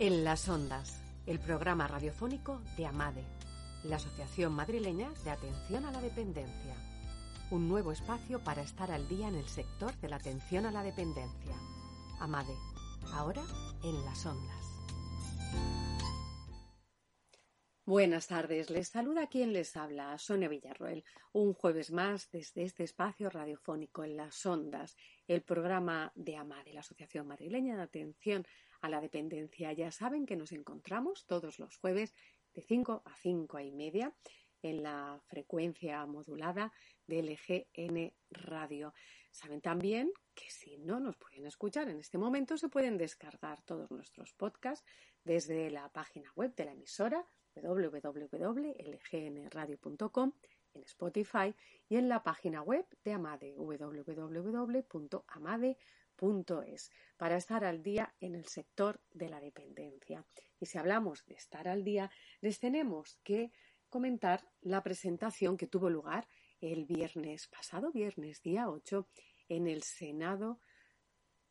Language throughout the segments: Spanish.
En las ondas, el programa radiofónico de AMADE, la Asociación Madrileña de Atención a la Dependencia. Un nuevo espacio para estar al día en el sector de la atención a la dependencia. AMADE, ahora en las ondas. Buenas tardes, les saluda quien les habla, Sonia Villarroel, un jueves más desde este espacio radiofónico en las ondas, el programa de AMADE, la Asociación Madrileña de Atención a la Dependencia. Ya saben que nos encontramos todos los jueves de 5 a 5 y media en la frecuencia modulada del LGN Radio. Saben también que si no nos pueden escuchar en este momento, se pueden descargar todos nuestros podcasts desde la página web de la emisora www.lgnradio.com en Spotify y en la página web de Amade www.amade.es para estar al día en el sector de la dependencia. Y si hablamos de estar al día, les tenemos que comentar la presentación que tuvo lugar el viernes pasado, viernes día 8, en el Senado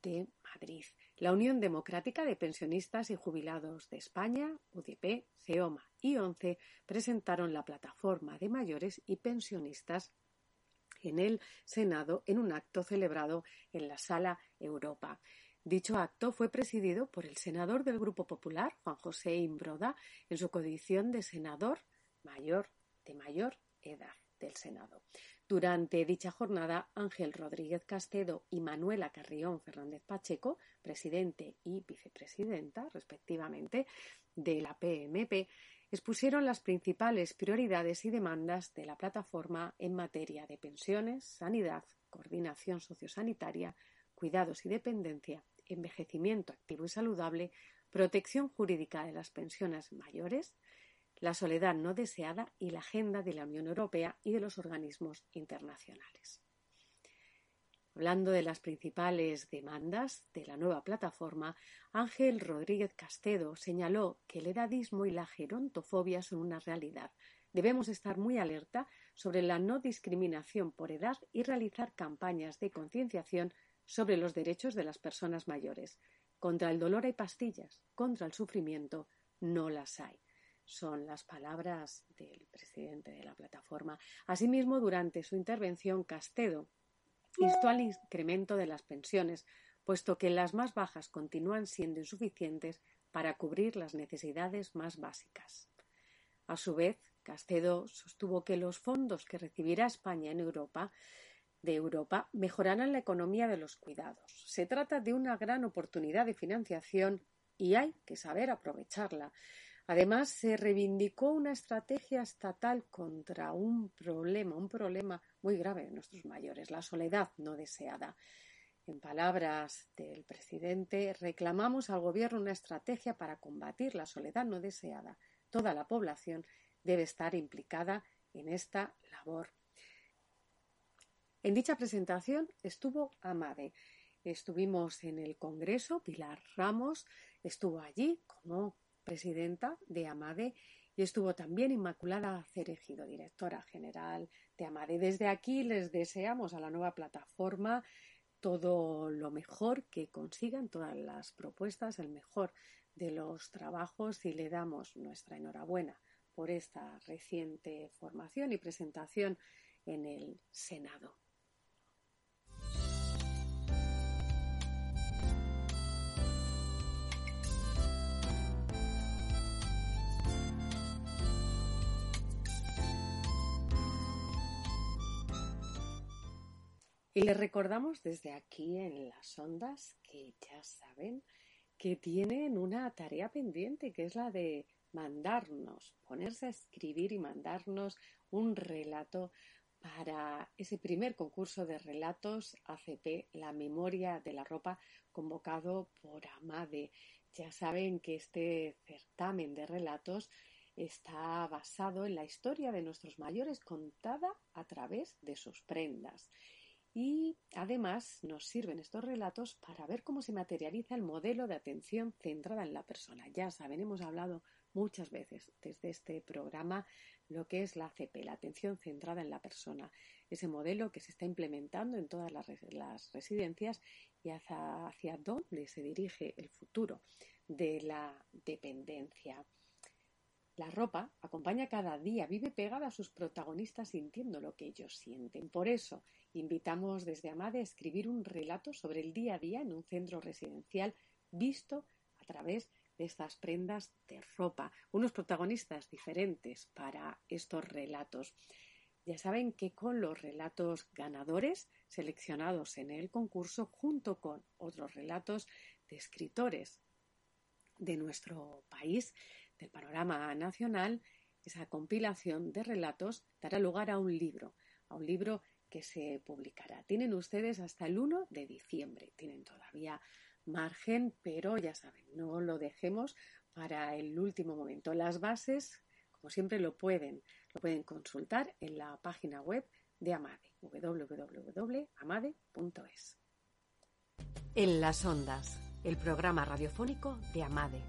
de Madrid. La Unión Democrática de Pensionistas y Jubilados de España, UDP, CEOMA y ONCE presentaron la plataforma de mayores y pensionistas en el Senado en un acto celebrado en la Sala Europa. Dicho acto fue presidido por el senador del Grupo Popular, Juan José Imbroda, en su condición de senador mayor de mayor edad del Senado. Durante dicha jornada, Ángel Rodríguez Castedo y Manuela Carrión Fernández Pacheco, presidente y vicepresidenta, respectivamente, de la PMP, expusieron las principales prioridades y demandas de la plataforma en materia de pensiones, sanidad, coordinación sociosanitaria, cuidados y dependencia, envejecimiento activo y saludable, protección jurídica de las pensiones mayores, la soledad no deseada y la agenda de la Unión Europea y de los organismos internacionales. Hablando de las principales demandas de la nueva plataforma, Ángel Rodríguez Castedo señaló que el edadismo y la gerontofobia son una realidad. Debemos estar muy alerta sobre la no discriminación por edad y realizar campañas de concienciación sobre los derechos de las personas mayores. Contra el dolor hay pastillas, contra el sufrimiento no las hay son las palabras del presidente de la plataforma. Asimismo, durante su intervención, Castedo instó al incremento de las pensiones, puesto que las más bajas continúan siendo insuficientes para cubrir las necesidades más básicas. A su vez, Castedo sostuvo que los fondos que recibirá España en Europa de Europa mejorarán la economía de los cuidados. Se trata de una gran oportunidad de financiación y hay que saber aprovecharla. Además, se reivindicó una estrategia estatal contra un problema, un problema muy grave de nuestros mayores, la soledad no deseada. En palabras del presidente, reclamamos al Gobierno una estrategia para combatir la soledad no deseada. Toda la población debe estar implicada en esta labor. En dicha presentación estuvo Amade. Estuvimos en el Congreso, Pilar Ramos estuvo allí como presidenta de AMADE y estuvo también Inmaculada Cerejido, directora general de AMADE. Desde aquí les deseamos a la nueva plataforma todo lo mejor que consigan, todas las propuestas, el mejor de los trabajos y le damos nuestra enhorabuena por esta reciente formación y presentación en el Senado. Y les recordamos desde aquí en las ondas que ya saben que tienen una tarea pendiente, que es la de mandarnos, ponerse a escribir y mandarnos un relato para ese primer concurso de relatos ACP, La memoria de la ropa, convocado por Amade. Ya saben que este certamen de relatos está basado en la historia de nuestros mayores contada a través de sus prendas. Y además nos sirven estos relatos para ver cómo se materializa el modelo de atención centrada en la persona. Ya saben, hemos hablado muchas veces desde este programa lo que es la ACP, la atención centrada en la persona, ese modelo que se está implementando en todas las, residencias y hacia, dónde se dirige el futuro de la dependencia. La ropa acompaña cada día, vive pegada a sus protagonistas sintiendo lo que ellos sienten. Por eso, invitamos desde Amade a escribir un relato sobre el día a día en un centro residencial visto a través de estas prendas de ropa, unos protagonistas diferentes para estos relatos. Ya saben que con los relatos ganadores seleccionados en el concurso, junto con otros relatos de escritores de nuestro país, del panorama nacional, esa compilación de relatos dará lugar a un libro, a un libro que se publicará. Tienen ustedes hasta el 1 de diciembre, tienen todavía margen, pero ya saben, no lo dejemos para el último momento. Las bases, como siempre, lo pueden, lo pueden consultar en la página web de Amade, www.amade.es. En las ondas, el programa radiofónico de Amade,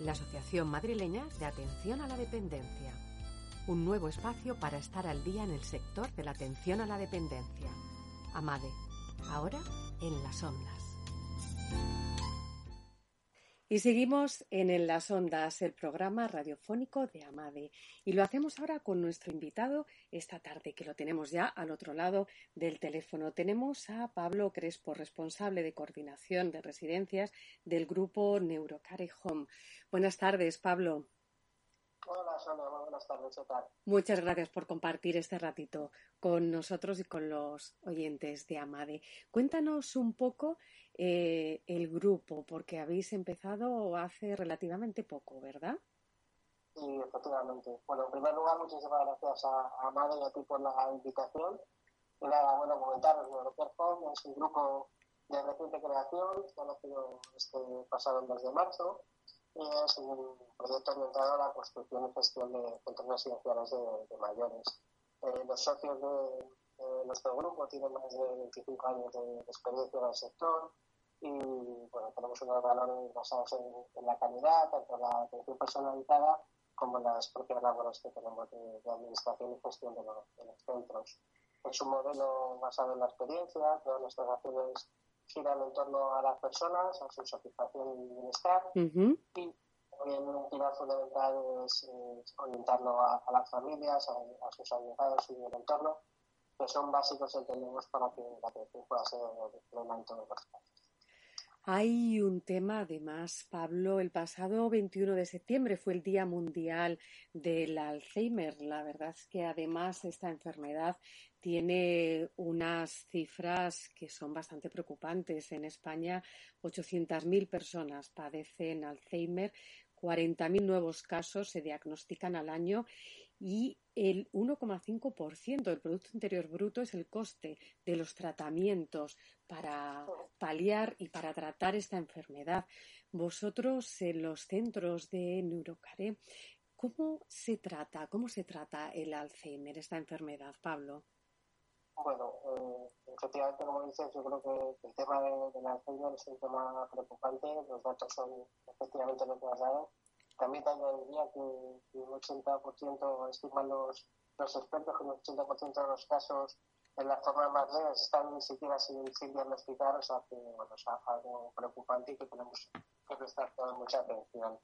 la Asociación Madrileña de Atención a la Dependencia. Un nuevo espacio para estar al día en el sector de la atención a la dependencia. Amade, ahora en las ondas. Y seguimos en, en, las ondas, el programa radiofónico de Amade. Y lo hacemos ahora con nuestro invitado esta tarde, que lo tenemos ya al otro lado del teléfono. Tenemos a Pablo Crespo, responsable de coordinación de residencias del grupo Neurocare Home. Buenas tardes, Pablo. Hola, Sonia, buenas tardes. Muchas gracias por compartir este ratito con nosotros y con los oyentes de Amade. Cuéntanos un poco eh, el grupo, porque habéis empezado hace relativamente poco, ¿verdad? Sí, efectivamente. Bueno, en primer lugar, muchísimas gracias a, Amade y a ti por la invitación. Y nada, bueno, comentaros, Home es un grupo de reciente creación, conocido este pasado mes de marzo es un proyecto orientado a la construcción y gestión de centros residenciales de, mayores. Eh, los socios de, nuestro grupo tienen más de 25 años de, experiencia en el sector y bueno, tenemos unos valores basados en, la calidad, tanto en la atención personalizada como en las propias labores que tenemos de, administración y gestión de los, centros. Es un modelo basado en la experiencia, todas nuestras acciones giran en torno a las personas, a su satisfacción y bienestar. Y también un pilar fundamental es, orientarlo a, las familias, a, sus allegados y el entorno, que son básicos, entendemos, para que la atención pueda ser plena en todos los casos. Hay un tema, además, Pablo, el pasado 21 de septiembre fue el Día Mundial del Alzheimer. La verdad es que además esta enfermedad tiene unas cifras que son bastante preocupantes. En España, 800.000 personas padecen Alzheimer, 40.000 nuevos casos se diagnostican al año y el 1,5% del Producto Interior Bruto es el coste de los tratamientos para paliar y para tratar esta enfermedad. Vosotros en los centros de Neurocare, ¿cómo se trata? ¿Cómo se trata el Alzheimer, esta enfermedad, Pablo? Bueno, eh, efectivamente, como dices, yo creo que el tema de, del Alzheimer es un tema preocupante. Los datos son efectivamente lo que has dado. También te añadiría que, que un 80% estiman los, los expertos que un 80% de los casos en las formas más leves están ni siquiera sin, sin diagnosticar, o sea que bueno, es algo preocupante y que tenemos que prestar mucha atención.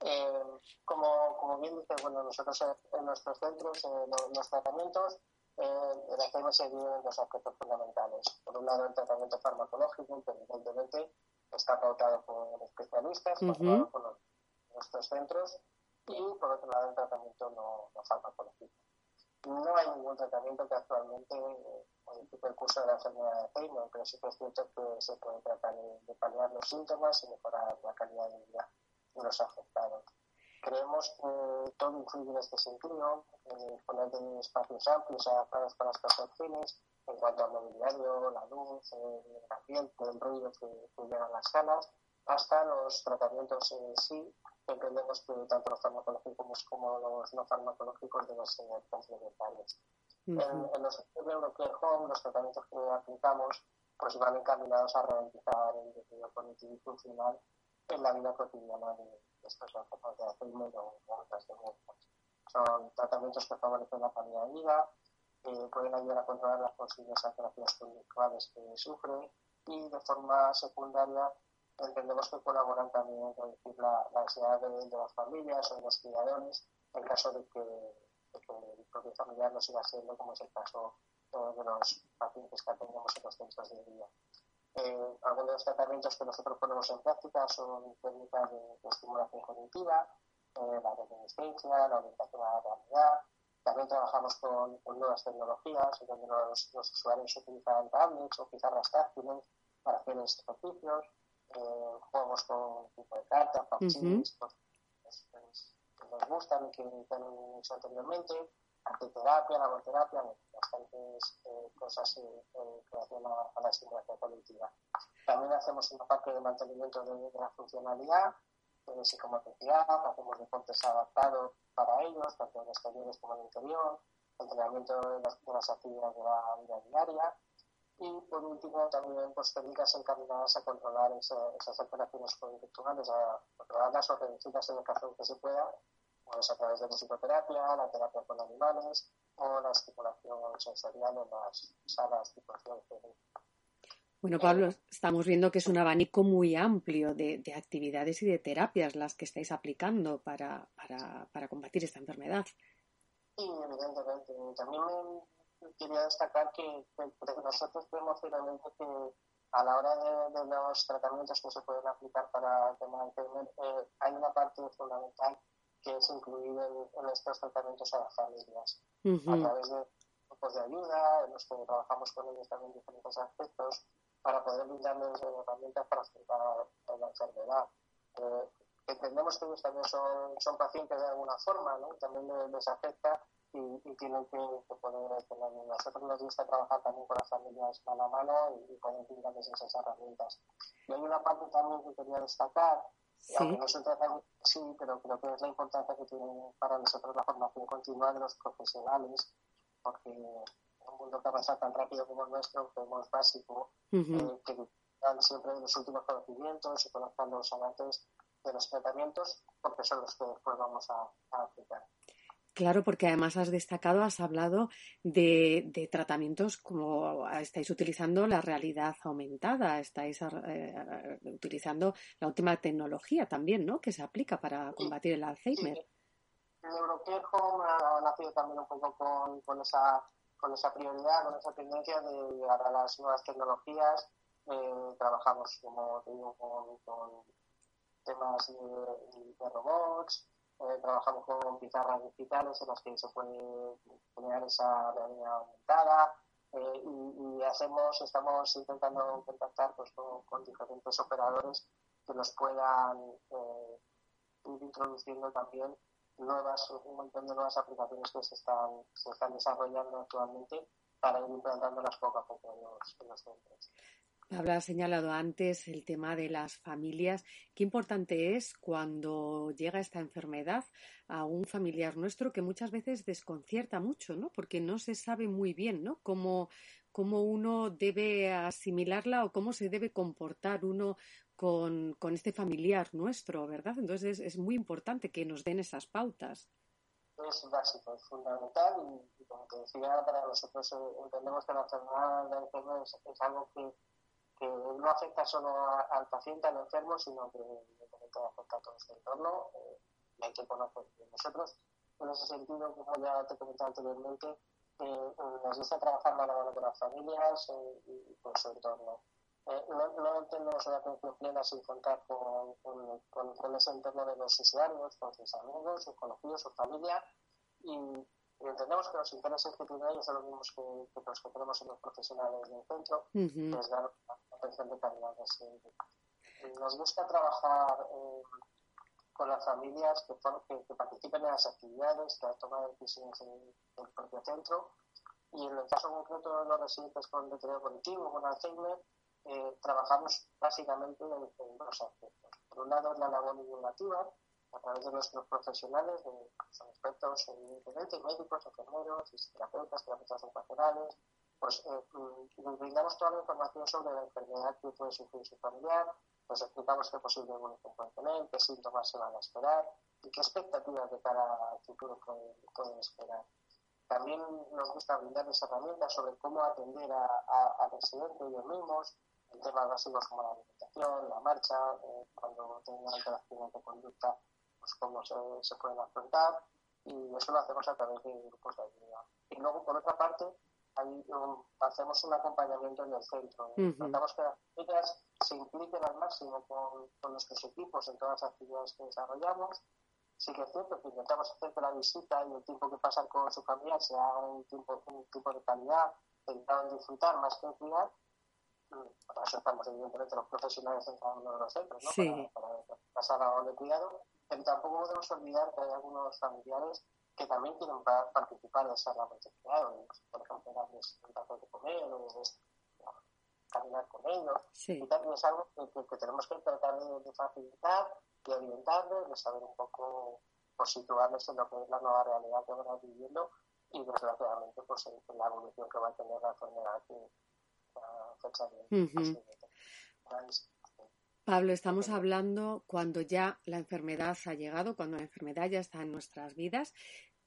Eh, como, como bien dices, bueno, nosotros en nuestros centros, en los tratamientos, eh, el Alzheimer se divide en dos aspectos fundamentales. Por un lado, el tratamiento farmacológico, que evidentemente está pautado por especialistas, por, nuestros centros, y por otro lado, el tratamiento no, farmacológico. No hay ningún tratamiento que actualmente eh, modifique el curso de la enfermedad de Alzheimer, pero sí que es cierto que se puede tratar de, paliar los síntomas y mejorar la calidad de vida de los afectados. Creemos que todo influye en este sentido, eh, poner de espacios amplios adaptados para las percepciones en cuanto al mobiliario, la luz, el ambiente, el ruido que, que llegan las salas, hasta los tratamientos en sí, entendemos que tanto los farmacológicos como los no farmacológicos deben ser complementarios. en, en, los centros de Home, los tratamientos que aplicamos pues van encaminados a ralentizar el desarrollo cognitivo y funcional en la vida cotidiana de, estos enfermos de Alzheimer o otras demencias. Son tratamientos que favorecen la calidad de vida, que pueden ayudar a controlar las posibles alteraciones conductuales que sufren y de forma secundaria entendemos que colaboran también en reducir la, ansiedad de, las familias o de los cuidadores en caso de que, el propio familiar no siga siendo, como es el caso de los pacientes que atendemos en los centros de día. Eh, algunos de los tratamientos que nosotros ponemos en práctica son técnicas de, estimulación cognitiva, eh, la reminiscencia, la orientación a la realidad. También trabajamos con, nuevas tecnologías, donde los, los, usuarios utilizan tablets o pizarras táctiles para hacer ejercicios, eh, juegos con tipo de cartas, papchinis, uh que nos gustan y que, han hecho anteriormente arteterapia, laboterapia, bastantes eh, cosas en relación a, la estimulación colectiva. También hacemos una parte de mantenimiento de, la funcionalidad, de psicomotricidad, hacemos deportes adaptados para ellos, tanto en exteriores como en el interior, entrenamiento de las, actividades de la vida diaria y por último también pues, técnicas encaminadas a controlar esas alteraciones conductuales, a controlarlas o reducirlas en el caso que se pueda pues a través de la psicoterapia, la terapia con animales o la estimulación sensorial en las salas de bueno, Pablo, estamos viendo que es un abanico muy amplio de, actividades y de terapias las que estáis aplicando para, para, para combatir esta enfermedad. Sí, evidentemente. También me quería destacar que, nosotros vemos finalmente que a la hora de, los tratamientos que se pueden aplicar para el tema eh, hay una parte fundamental que es incluir en, estos tratamientos a las familias a través de grupos de ayuda en los que trabajamos con ellos también en diferentes aspectos para poder brindarles herramientas para afrontar la enfermedad. Eh, entendemos que ellos también son, son pacientes de alguna forma, ¿no? también les, afecta y, y, tienen que, poder tener. Nosotros nos gusta trabajar también con las familias mano a mano y, y poder brindarles esas herramientas. Y hay una parte también que quería destacar Sí. Aunque no se trata sí, pero creo que es la importancia que tiene para nosotros la formación continua de los profesionales, porque en un mundo que avanza tan rápido como el nuestro, como es básico, eh, que dan siempre los últimos conocimientos y conozcan los avances de los tratamientos, porque son los que después vamos a aplicar. Claro, porque además has destacado, has hablado de, tratamientos como estáis utilizando la realidad aumentada, estáis eh, utilizando la última tecnología también, ¿no? Que se aplica para combatir el Alzheimer. Sí. El Eurocare Home ha nacido también un poco con, con, esa, con esa prioridad, con esa tendencia de llegar a las nuevas tecnologías. Eh, trabajamos, como te digo, con, temas de robots, trabajamos con pizarras digitales en las que se puede generar esa realidad aumentada eh, y, hacemos, estamos intentando contactar pues, con, diferentes operadores que nos puedan eh, ir introduciendo también nuevas, un montón de nuevas aplicaciones que se están, se están desarrollando actualmente para ir implantándolas poco a poco en los, en los centros. Habla señalado antes el tema de las familias. Qué importante es cuando llega esta enfermedad a un familiar nuestro que muchas veces desconcierta mucho, ¿no? Porque no se sabe muy bien, ¿no? Cómo, cómo uno debe asimilarla o cómo se debe comportar uno con, con este familiar nuestro, ¿verdad? Entonces es, muy importante que nos den esas pautas. Es básico, es fundamental y, como te decía, para nosotros eh, entendemos que la enfermedad de Alzheimer es algo que que no afecta solo al paciente, al enfermo, sino que afecta a todo su entorno eh, y hay que conocer. Nosotros, en ese sentido, como ya te comentado anteriormente, eh, nos gusta trabajar mano a mano con las familias eh, y con su entorno. no, no tenemos una atención plena sin contar con, con, con, ese entorno de los usuarios, con sus amigos, sus conocidos, su familia y, entendemos que los intereses que tienen ellos son los mismos que, los que tenemos en los profesionales del centro, uh es dar de calidad. Nos gusta trabajar eh, con las familias que, que, participen en las actividades, que han tomado decisiones en el propio centro. Y en el caso concreto de los residentes con deterioro cognitivo, con Alzheimer, eh, trabajamos básicamente en, en, dos aspectos. Por un lado, la labor divulgativa, a través de nuestros profesionales, son expertos, evidentemente, médicos, enfermeros, terapeutas, terapeutas ocupacionales, pues eh, mm, brindamos toda la información sobre la enfermedad que puede sufrir su familiar, nos explicamos qué posible evolución puede tener, qué síntomas se van a esperar y qué expectativas de cara al futuro pueden, esperar. También nos gusta brindarles herramientas sobre cómo atender a, a, a residentes ellos mismos, temas básicos como la alimentación, la marcha, eh, cuando tienen alteraciones de conducta, pues cómo se, se pueden afrontar y eso lo hacemos a través de grupos de ayuda. Y luego, por otra parte, ahí hacemos un acompañamiento en el centro. Tratamos que las chicas se impliquen al máximo con, con, nuestros equipos en todas las actividades que desarrollamos. Sí que es cierto que intentamos hacer que la visita y el tiempo que pasan con su familia sea un tiempo, un tiempo de calidad, intentando disfrutar más que cuidar. Para eso estamos, evidentemente, los profesionales en cada uno de los centros, ¿no? Sí. Para, para pasar a de cuidado. Pero tampoco podemos olvidar que hay algunos familiares que también quieren participar de de cuidado, por ejemplo, darles un de comer o caminar con ellos. Sí. Y también es algo que, que, que tenemos que tratar de, de, facilitar, de orientarles, de saber un poco, por situarles en lo que es la nueva realidad que van viviendo y desgraciadamente pues en la evolución que va a tener la enfermedad que a fecha de, uh -huh. Pablo, estamos hablando cuando ya la enfermedad ha llegado, cuando la enfermedad ya está en nuestras vidas,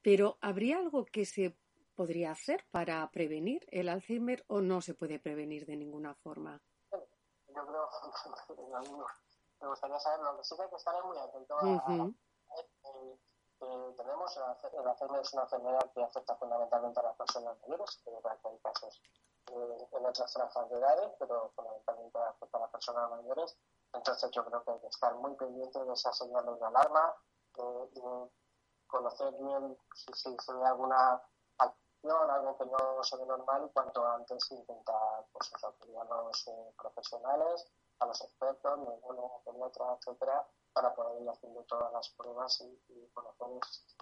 pero ¿habría algo que se podría hacer para prevenir el Alzheimer o no se puede prevenir de ninguna forma? Yo creo, me gustaría saber, lo que sí que hay que estar muy atento a, uh -huh. a, eh, eh, tenemos el Alzheimer es una enfermedad que afecta fundamentalmente a las personas mayores, pero que hay casos eh, en otras franjas de edades, pero fundamentalmente afecta a las personas mayores. Entonces yo creo que hay que estar muy pendiente de esas señales de alarma, de, de conocer bien si, se ve alguna acción, algo que no se ve normal y cuanto antes intentar pues, acudir a los eh, profesionales, a los expertos, neurólogos, pediatra, etcétera, para poder ir haciendo todas las pruebas y, conocer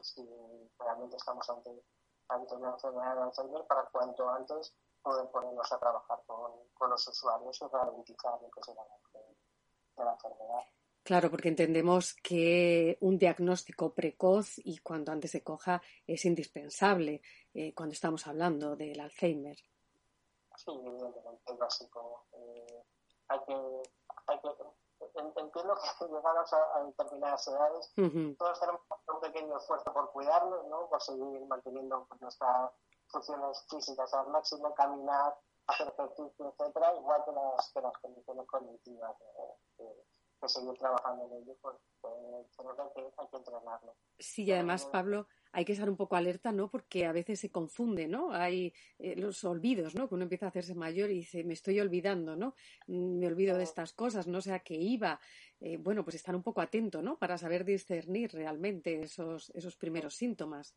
si, realmente estamos ante, ante una enfermedad de Alzheimer para cuanto antes poder ponernos a trabajar con, con los usuarios y ralentizar lo que el avance de la enfermedad. Claro, porque entendemos que un diagnóstico precoz y cuanto antes se coja es indispensable eh, cuando estamos hablando del Alzheimer. Sí, evidentemente es básico. Eh, hay que, hay que, entiendo que llegados a, a determinadas edades, uh -huh. todos tenemos un pequeño esfuerzo por cuidarnos, ¿no? por seguir manteniendo pues, nuestras funciones físicas al máximo, caminar, hacer ejercicio, etcétera, igual que las, que las condiciones cognitivas. Eh, que seguir trabajando en ello, pues, pues hay que entrenarlo. Sí, y además, Pablo, hay que estar un poco alerta, ¿no? Porque a veces se confunde, ¿no? Hay eh, los olvidos, ¿no? Que uno empieza a hacerse mayor y dice, me estoy olvidando, ¿no? Me olvido de estas cosas, no sé a qué iba. Eh, bueno, pues estar un poco atento, ¿no? Para saber discernir realmente esos, esos primeros síntomas.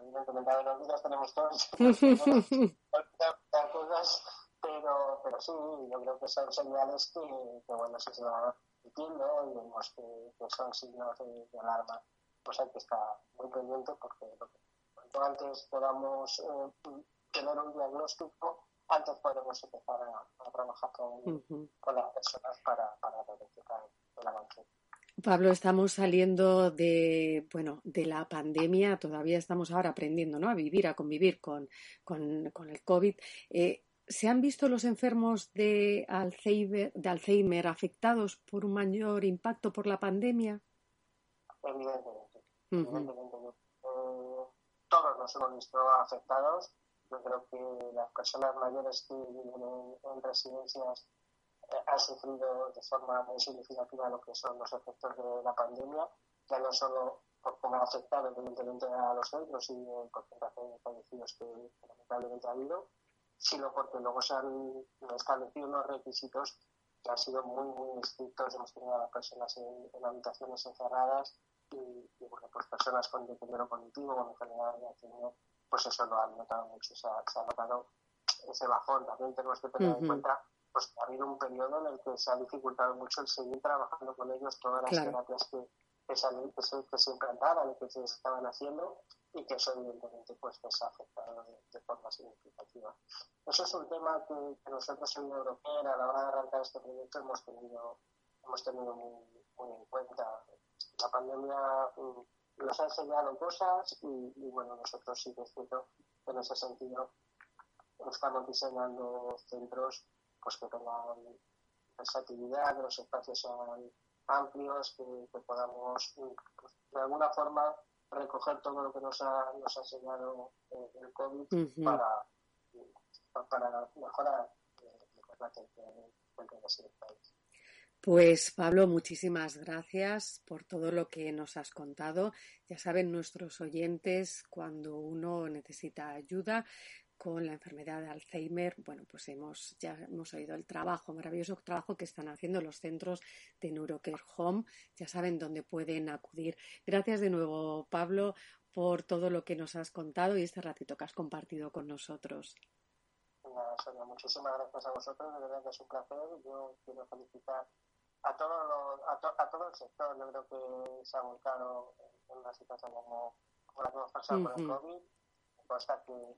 Evidentemente, los olvidos tenemos todos. pero, pero sí, yo creo que son señales que, que bueno, si se van repitiendo y vemos que, que son signos de, de, alarma, pues hay que estar muy pendiente porque lo que, cuanto antes podamos eh, tener un diagnóstico, antes podemos empezar a, a trabajar con, uh -huh. con, las personas para, para verificar el avance. Pablo, estamos saliendo de, bueno, de la pandemia, todavía estamos ahora aprendiendo ¿no? a vivir, a convivir con, con, con el COVID. Eh, ¿Se han visto los enfermos de Alzheimer, de Alzheimer afectados por un mayor impacto por la pandemia? Evidentemente. Uh -huh. evidentemente. Eh, todos nos hemos visto afectados. Yo creo que las personas mayores que viven en, en residencias eh, han sufrido de forma muy significativa lo que son los efectos de la pandemia, ya no solo por cómo ha afectado evidentemente a los centros y el porcentaje de fallecidos que lamentablemente ha habido, sino porque luego se han establecido unos requisitos que han sido muy, muy estrictos. Hemos tenido a las personas en, en habitaciones encerradas y, y, bueno, pues personas con deterioro cognitivo, con enfermedades de Alzheimer, pues eso lo han notado mucho, se ha, se ha notado ese bajón. También tenemos que tener uh -huh. en cuenta pues ha habido un periodo en el que se ha dificultado mucho el seguir trabajando con ellos todas las claro. terapias que, que, se, que, se, que se implantaban y que se estaban haciendo y que eso evidentemente pues les ha afectado de, de forma significativa. Eso es un tema que, que nosotros en Europea a la hora de arrancar este proyecto hemos tenido, hemos tenido muy, muy en cuenta. La pandemia um, nos ha enseñado cosas y, y, bueno, nosotros sí que es cierto que en ese sentido estamos diseñando centros pues que tengan versatilidad, que los espacios sean amplios, que, que podamos pues, de alguna forma recoger todo lo que nos ha, nos ha enseñado eh, el COVID uh -huh. para, para mejorar, eh, la atención encuentren así el país. Pues Pablo, muchísimas gracias por todo lo que nos has contado. Ya saben nuestros oyentes, cuando uno necesita ayuda con la enfermedad de Alzheimer, bueno, pues hemos ya hemos oído el trabajo, maravilloso trabajo que están haciendo los centros de Neurocare Home. Ya saben dónde pueden acudir. Gracias de nuevo, Pablo, por todo lo que nos has contado y este ratito que has compartido con nosotros. Sonia, muchísimas gracias a vosotros, de verdad que es un placer. Yo quiero felicitar a todo, a, todo el sector, yo creo que se ha volcado en una situación como, la que hemos pasado con el COVID. Consta que mm,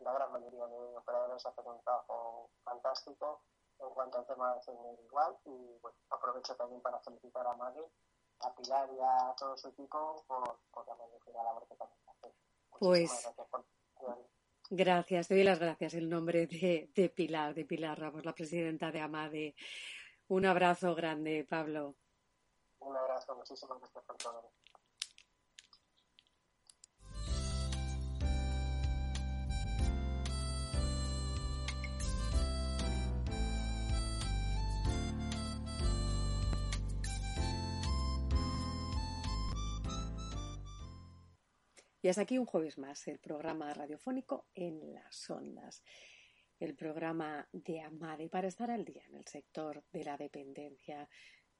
la gran mayoría de operadores hacen un trabajo fantástico en cuanto al tema de igual. Y bueno, aprovecho también para felicitar a Mari, a Pilar y a todo su equipo por, por la magnífica labor que también hacen. Pues. Gracias, te doy las gracias en nombre de, de Pilar, de Pilar Ramos, la presidenta de AMADE. Un abrazo grande, Pablo. Un abrazo, muchísimas gracias por todo. Y hasta aquí un jueves más, el programa radiofónico en las ondas el programa de Amade para estar al día en el sector de la dependencia.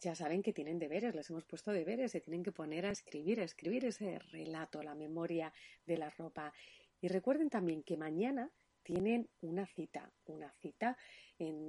Ya saben que tienen deberes, les hemos puesto deberes, se tienen que poner a escribir, a escribir ese relato, la memoria de la ropa. Y recuerden también que mañana tienen una cita, una cita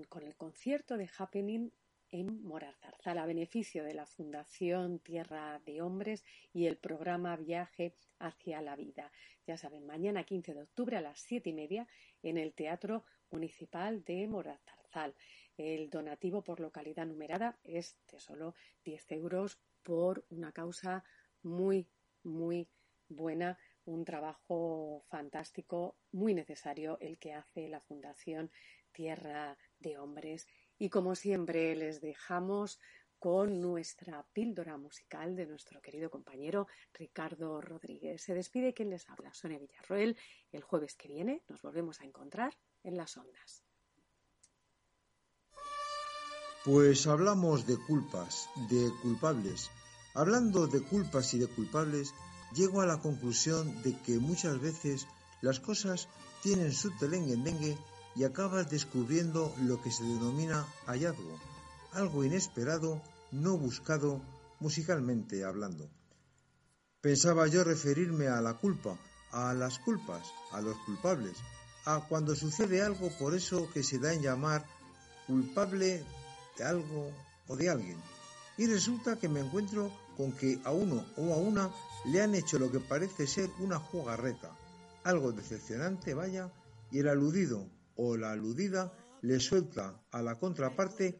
con el concierto de Happening en Morazarzal a beneficio de la Fundación Tierra de Hombres y el programa Viaje hacia la Vida. Ya saben, mañana 15 de octubre a las siete y media en el Teatro Municipal de Morazarzal. El donativo por localidad numerada es de solo 10 euros por una causa muy, muy buena un trabajo fantástico, muy necesario el que hace la Fundación Tierra de Hombres y como siempre les dejamos con nuestra píldora musical de nuestro querido compañero Ricardo Rodríguez. Se despide quien les habla, Sonia Villarroel. El jueves que viene nos volvemos a encontrar en las ondas. Pues hablamos de culpas, de culpables. Hablando de culpas y de culpables, llego a la conclusión de que muchas veces las cosas tienen su telengue y acabas descubriendo lo que se denomina hallazgo, algo inesperado, no buscado musicalmente hablando. Pensaba yo referirme a la culpa, a las culpas, a los culpables, a cuando sucede algo por eso que se da en llamar culpable de algo o de alguien. Y resulta que me encuentro con que a uno o a una le han hecho lo que parece ser una jugarreta, algo decepcionante, vaya, y el aludido o la aludida le suelta a la contraparte,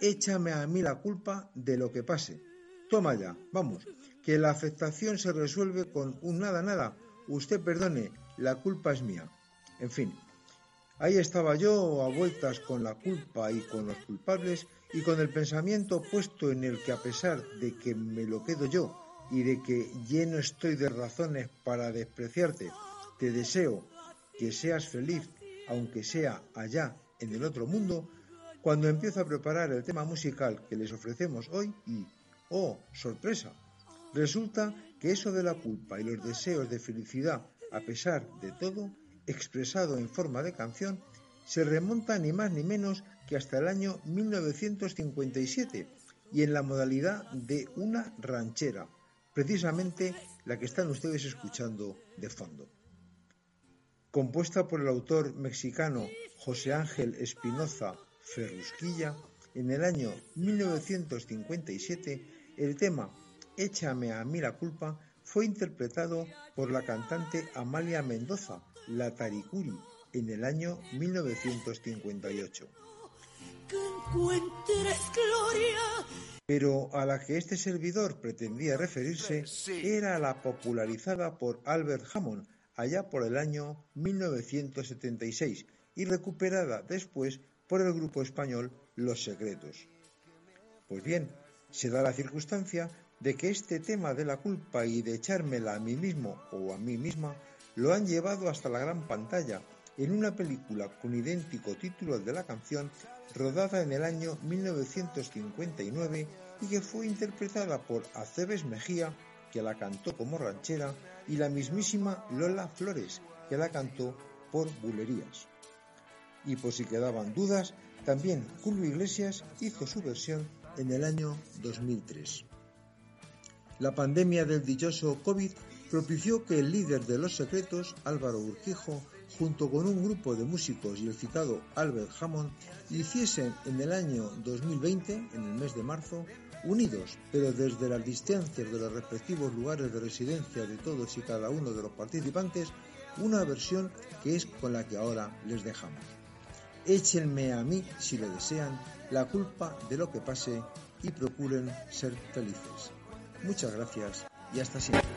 échame a mí la culpa de lo que pase. Toma ya, vamos, que la afectación se resuelve con un nada nada. Usted perdone, la culpa es mía. En fin, ahí estaba yo a vueltas con la culpa y con los culpables y con el pensamiento puesto en el que a pesar de que me lo quedo yo y de que lleno estoy de razones para despreciarte, te deseo que seas feliz aunque sea allá en el otro mundo, cuando empiezo a preparar el tema musical que les ofrecemos hoy y, oh, sorpresa, resulta que eso de la culpa y los deseos de felicidad a pesar de todo, expresado en forma de canción, se remonta ni más ni menos que hasta el año 1957 y en la modalidad de una ranchera, precisamente la que están ustedes escuchando de fondo compuesta por el autor mexicano José Ángel Espinoza Ferrusquilla, en el año 1957, el tema Échame a mí la culpa fue interpretado por la cantante Amalia Mendoza, la Taricuri, en el año 1958. Pero a la que este servidor pretendía referirse era la popularizada por Albert Hammond, allá por el año 1976 y recuperada después por el grupo español Los Secretos. Pues bien, se da la circunstancia de que este tema de la culpa y de echármela a mí mismo o a mí misma lo han llevado hasta la gran pantalla en una película con idéntico título de la canción, rodada en el año 1959 y que fue interpretada por Aceves Mejía, que la cantó como ranchera, y la mismísima Lola Flores, que la cantó por bulerías. Y por si quedaban dudas, también Julio Iglesias hizo su versión en el año 2003. La pandemia del dichoso COVID propició que el líder de Los Secretos, Álvaro Urquijo, junto con un grupo de músicos y el citado Albert Hammond, hiciesen en el año 2020, en el mes de marzo, unidos, pero desde las distancias de los respectivos lugares de residencia de todos y cada uno de los participantes, una versión que es con la que ahora les dejamos. Échenme a mí, si lo desean, la culpa de lo que pase y procuren ser felices. Muchas gracias y hasta siempre.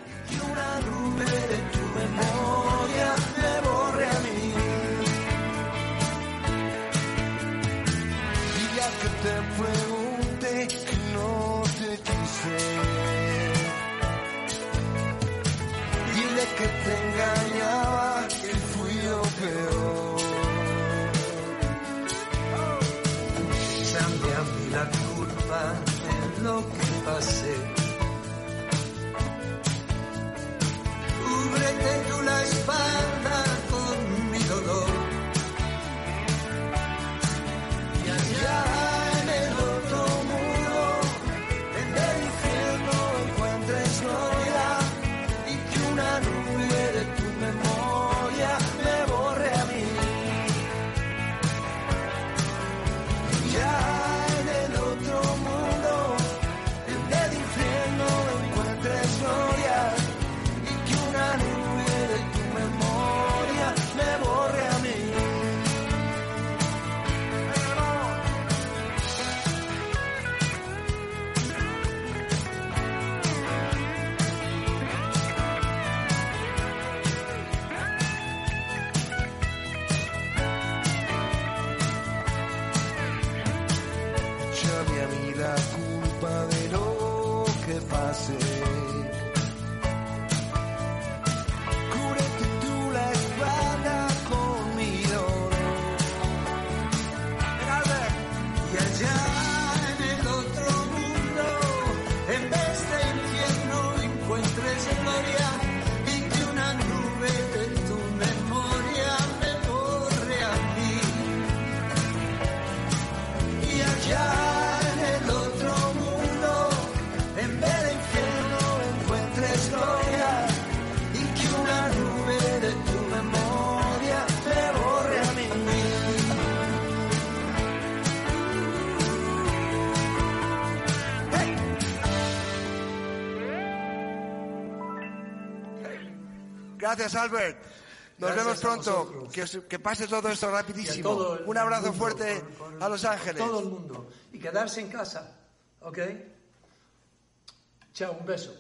Gracias, Albert. Nos Gracias vemos pronto. Que, pase todo esto rapidísimo. Un abrazo mundo, fuerte a Los Ángeles. Todo el mundo. Y quedarse en casa. ¿Ok? Chao, un beso.